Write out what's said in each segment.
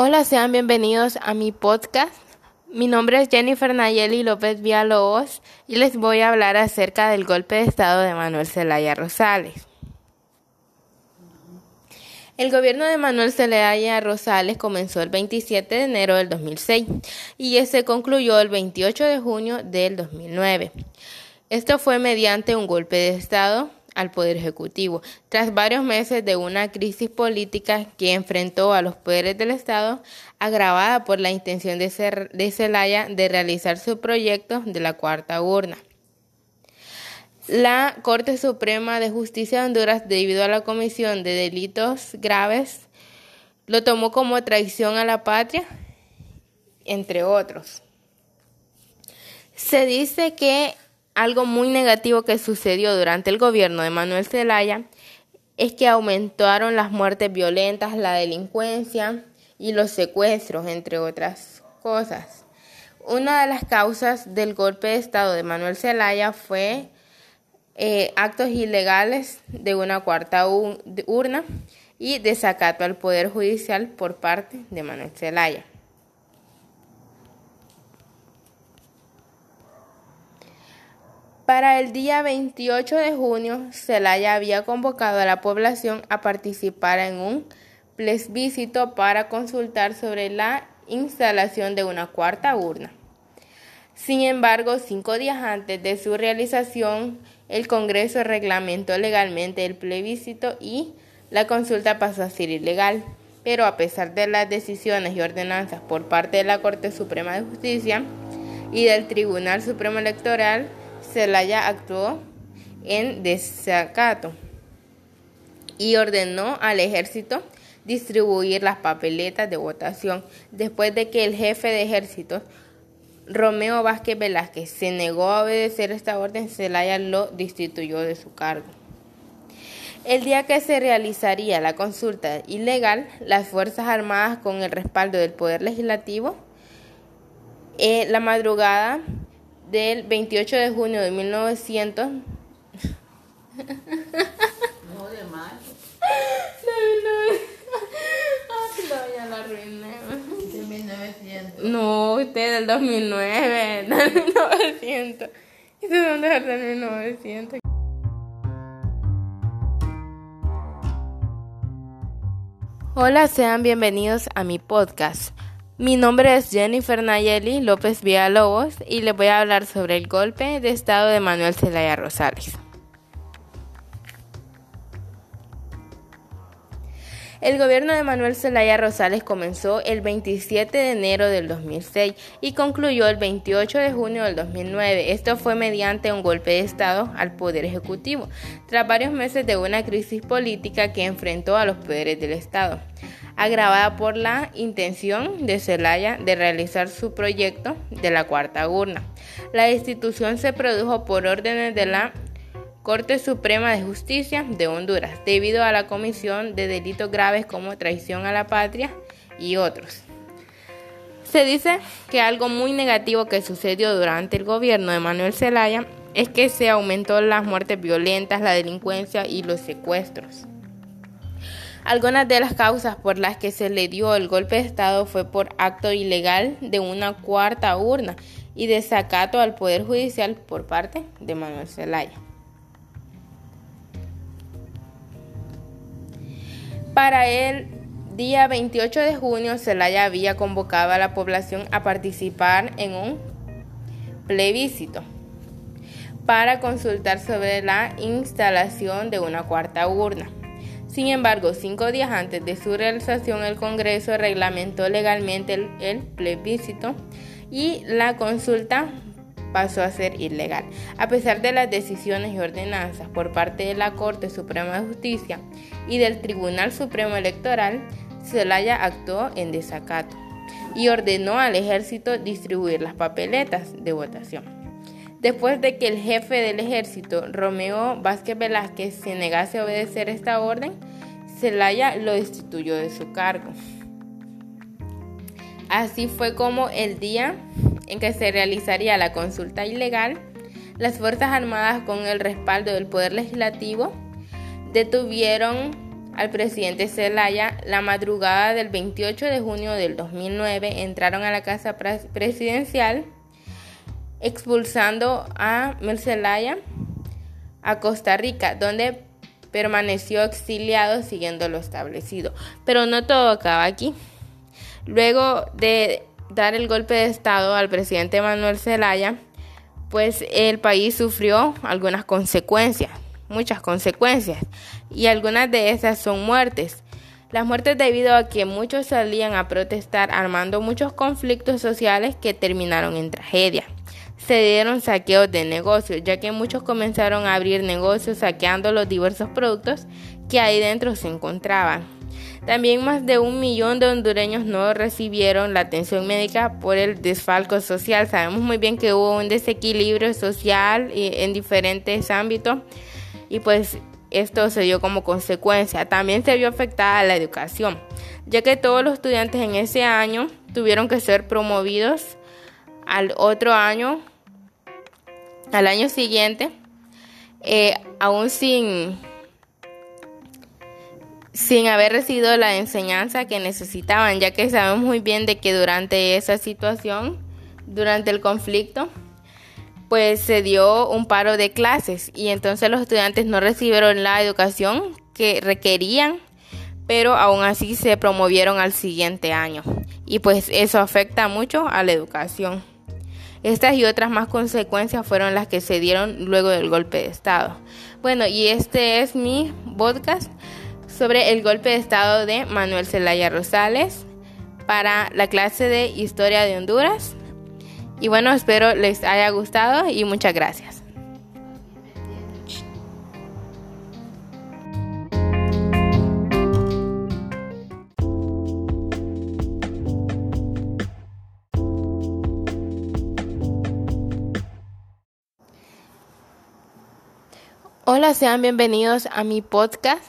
Hola, sean bienvenidos a mi podcast. Mi nombre es Jennifer Nayeli López Villalobos y les voy a hablar acerca del golpe de Estado de Manuel Zelaya Rosales. El gobierno de Manuel Zelaya Rosales comenzó el 27 de enero del 2006 y se concluyó el 28 de junio del 2009. Esto fue mediante un golpe de Estado al Poder Ejecutivo, tras varios meses de una crisis política que enfrentó a los poderes del Estado, agravada por la intención de, Zelaya de realizar su proyecto de la cuarta urna. La Corte Suprema de Justicia de Honduras, debido a la comisión de delitos graves, lo tomó como traición a la patria, entre otros. Se dice que algo muy negativo que sucedió durante el gobierno de Manuel Zelaya es que aumentaron las muertes violentas, la delincuencia y los secuestros, entre otras cosas. Una de las causas del golpe de Estado de Manuel Zelaya fue eh, actos ilegales de una cuarta urna y desacato al Poder Judicial por parte de Manuel Zelaya. Para el día 28 de junio, Celaya había convocado a la población a participar en un plebiscito para consultar sobre la instalación de una cuarta urna. Sin embargo, cinco días antes de su realización, el Congreso reglamentó legalmente el plebiscito y la consulta pasó a ser ilegal. Pero a pesar de las decisiones y ordenanzas por parte de la Corte Suprema de Justicia y del Tribunal Supremo Electoral, Zelaya actuó en desacato y ordenó al ejército distribuir las papeletas de votación después de que el jefe de ejército Romeo Vázquez Velázquez se negó a obedecer esta orden, Zelaya lo destituyó de su cargo. El día que se realizaría la consulta ilegal, las Fuerzas Armadas, con el respaldo del Poder Legislativo, eh, la madrugada del 28 de junio de 1900. No, de mayo. No, ya la arruiné. De 1900. No, usted del 2009, del 1900. ¿Y de dónde es del 1900? Hola, sean bienvenidos a mi podcast. Mi nombre es Jennifer Nayeli López Villalobos y les voy a hablar sobre el golpe de estado de Manuel Zelaya Rosales. El gobierno de Manuel Zelaya Rosales comenzó el 27 de enero del 2006 y concluyó el 28 de junio del 2009. Esto fue mediante un golpe de Estado al Poder Ejecutivo, tras varios meses de una crisis política que enfrentó a los poderes del Estado, agravada por la intención de Zelaya de realizar su proyecto de la cuarta urna. La institución se produjo por órdenes de la Corte Suprema de Justicia de Honduras, debido a la comisión de delitos graves como traición a la patria y otros. Se dice que algo muy negativo que sucedió durante el gobierno de Manuel Zelaya es que se aumentó las muertes violentas, la delincuencia y los secuestros. Algunas de las causas por las que se le dio el golpe de Estado fue por acto ilegal de una cuarta urna y desacato al Poder Judicial por parte de Manuel Zelaya. Para el día 28 de junio, Zelaya había convocado a la población a participar en un plebiscito para consultar sobre la instalación de una cuarta urna. Sin embargo, cinco días antes de su realización, el Congreso reglamentó legalmente el, plebiscito y la consulta pasó a ser ilegal. A pesar de las decisiones y ordenanzas por parte de la Corte Suprema de Justicia y del Tribunal Supremo Electoral, Zelaya actuó en desacato y ordenó al ejército distribuir las papeletas de votación. Después de que el jefe del ejército, Romeo Vázquez Velázquez, se negase a obedecer esta orden, Zelaya lo destituyó de su cargo. Así fue como el día en que se realizaría la consulta ilegal, las Fuerzas Armadas con el respaldo del Poder Legislativo detuvieron al presidente Zelaya, la madrugada del 28 de junio del 2009 entraron a la casa presidencial expulsando a Zelaya a Costa Rica, donde permaneció exiliado siguiendo lo establecido. Pero no todo acaba aquí. Luego de dar el golpe de Estado al presidente Manuel Zelaya, pues el país sufrió algunas consecuencias, muchas consecuencias, y algunas de esas son muertes. Las muertes debido a que muchos salían a protestar armando muchos conflictos sociales que terminaron en tragedia. Se dieron saqueos de negocios, ya que muchos comenzaron a abrir negocios saqueando los diversos productos que ahí dentro se encontraban. También más de un millón de hondureños no recibieron la atención médica por el desfalco social. Sabemos muy bien que hubo un desequilibrio social en diferentes ámbitos y pues esto se dio como consecuencia. También se vio afectada la educación, ya que todos los estudiantes en ese año tuvieron que ser promovidos al otro año, al año siguiente, eh, aún sin sin haber recibido la enseñanza que necesitaban, ya que sabemos muy bien de que durante esa situación, durante el conflicto, pues se dio un paro de clases y entonces los estudiantes no recibieron la educación que requerían, pero aún así se promovieron al siguiente año y pues eso afecta mucho a la educación. Estas y otras más consecuencias fueron las que se dieron luego del golpe de Estado. Bueno, y este es mi podcast sobre el golpe de Estado de Manuel Zelaya Rosales para la clase de Historia de Honduras. Y bueno, espero les haya gustado y muchas gracias. Hola, sean bienvenidos a mi podcast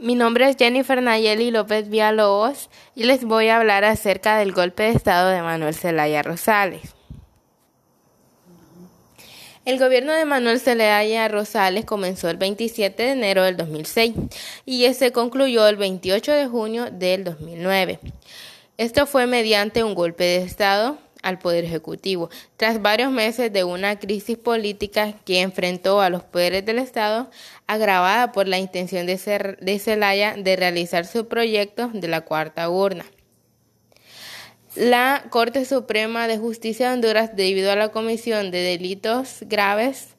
mi nombre es Jennifer Nayeli López Villalobos y les voy a hablar acerca del golpe de Estado de Manuel Zelaya Rosales. El gobierno de Manuel Zelaya Rosales comenzó el 27 de enero del 2006 y se concluyó el 28 de junio del 2009. Esto fue mediante un golpe de Estado al Poder Ejecutivo, tras varios meses de una crisis política que enfrentó a los poderes del Estado, agravada por la intención de, Zelaya de realizar su proyecto de la cuarta urna. La Corte Suprema de Justicia de Honduras, debido a la comisión de delitos graves,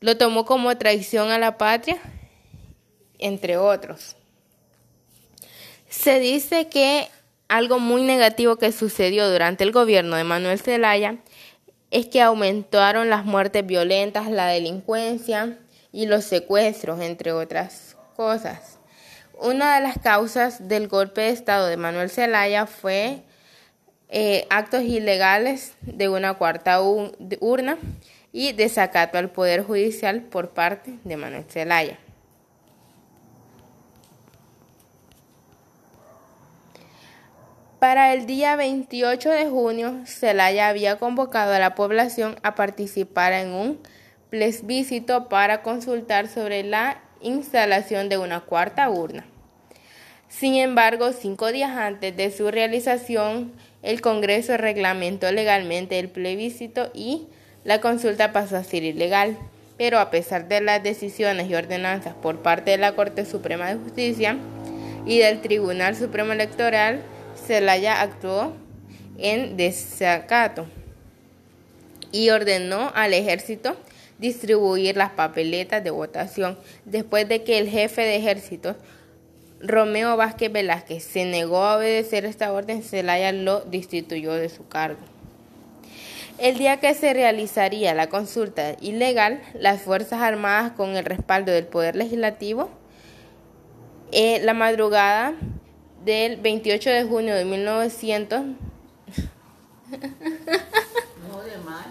lo tomó como traición a la patria, entre otros. Se dice que algo muy negativo que sucedió durante el gobierno de Manuel Zelaya es que aumentaron las muertes violentas, la delincuencia y los secuestros, entre otras cosas. Una de las causas del golpe de Estado de Manuel Zelaya fue eh, actos ilegales de una cuarta urna y desacato al Poder Judicial por parte de Manuel Zelaya. Para el día 28 de junio, Celaya había convocado a la población a participar en un plebiscito para consultar sobre la instalación de una cuarta urna. Sin embargo, cinco días antes de su realización, el Congreso reglamentó legalmente el plebiscito y la consulta pasó a ser ilegal. Pero a pesar de las decisiones y ordenanzas por parte de la Corte Suprema de Justicia y del Tribunal Supremo Electoral, Zelaya actuó en desacato y ordenó al ejército distribuir las papeletas de votación después de que el jefe de ejército Romeo Vázquez Velázquez se negó a obedecer esta orden, Zelaya lo destituyó de su cargo. El día que se realizaría la consulta ilegal, las Fuerzas Armadas con el respaldo del Poder Legislativo, eh, la madrugada del 28 de junio de 1900. No, de mayo.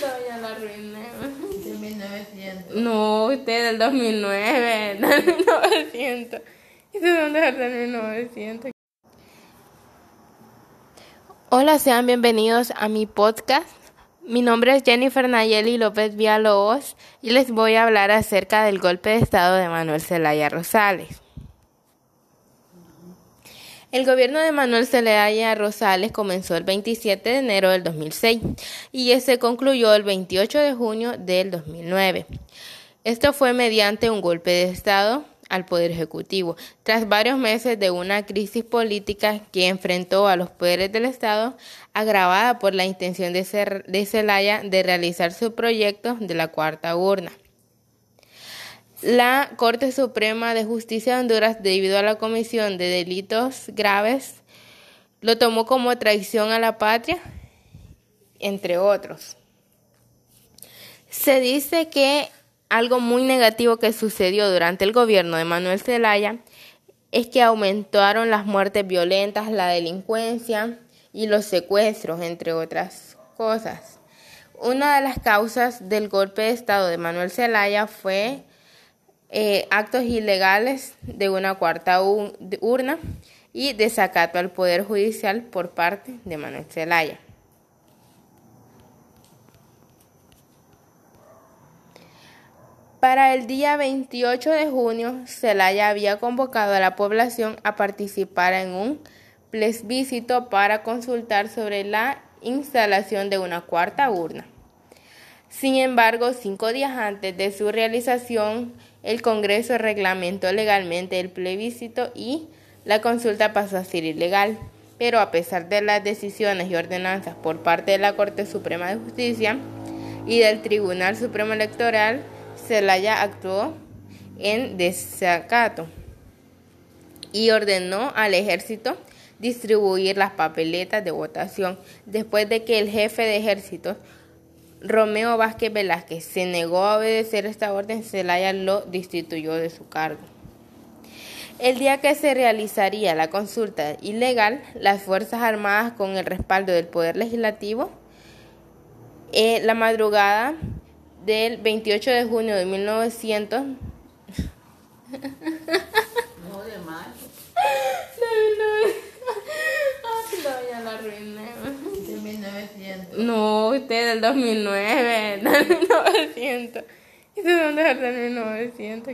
No, ya la arruiné. De 1900. No, usted del 2009, del 1900. ¿Y de dónde es del 1900? Hola, sean bienvenidos a mi podcast. Mi nombre es Jennifer Nayeli López Villalobos y les voy a hablar acerca del golpe de Estado de Manuel Zelaya Rosales. El gobierno de Manuel Zelaya Rosales comenzó el 27 de enero del 2006 y se concluyó el 28 de junio del 2009. Esto fue mediante un golpe de Estado al Poder Ejecutivo, tras varios meses de una crisis política que enfrentó a los poderes del Estado, agravada por la intención de, Zelaya de realizar su proyecto de la cuarta urna. La Corte Suprema de Justicia de Honduras, debido a la comisión de delitos graves, lo tomó como traición a la patria, entre otros. Se dice que algo muy negativo que sucedió durante el gobierno de Manuel Zelaya es que aumentaron las muertes violentas, la delincuencia y los secuestros, entre otras cosas. Una de las causas del golpe de Estado de Manuel Zelaya fue eh, actos ilegales de una cuarta urna y desacato al Poder Judicial por parte de Manuel Zelaya. Para el día 28 de junio, Zelaya había convocado a la población a participar en un plebiscito para consultar sobre la instalación de una cuarta urna. Sin embargo, cinco días antes de su realización, el Congreso reglamentó legalmente el plebiscito y la consulta pasó a ser ilegal. Pero a pesar de las decisiones y ordenanzas por parte de la Corte Suprema de Justicia y del Tribunal Supremo Electoral, Zelaya actuó en desacato y ordenó al ejército distribuir las papeletas de votación después de que el jefe de ejército Romeo Vázquez Velázquez se negó a obedecer esta orden, Zelaya lo destituyó de su cargo. El día que se realizaría la consulta ilegal, las Fuerzas Armadas, con el respaldo del Poder Legislativo, en la madrugada del 28 de junio de 1900. No, de mayo. No, la arruiné. De 1900. No, usted del 2009, del 1900. ¿Y de dónde es del 1900?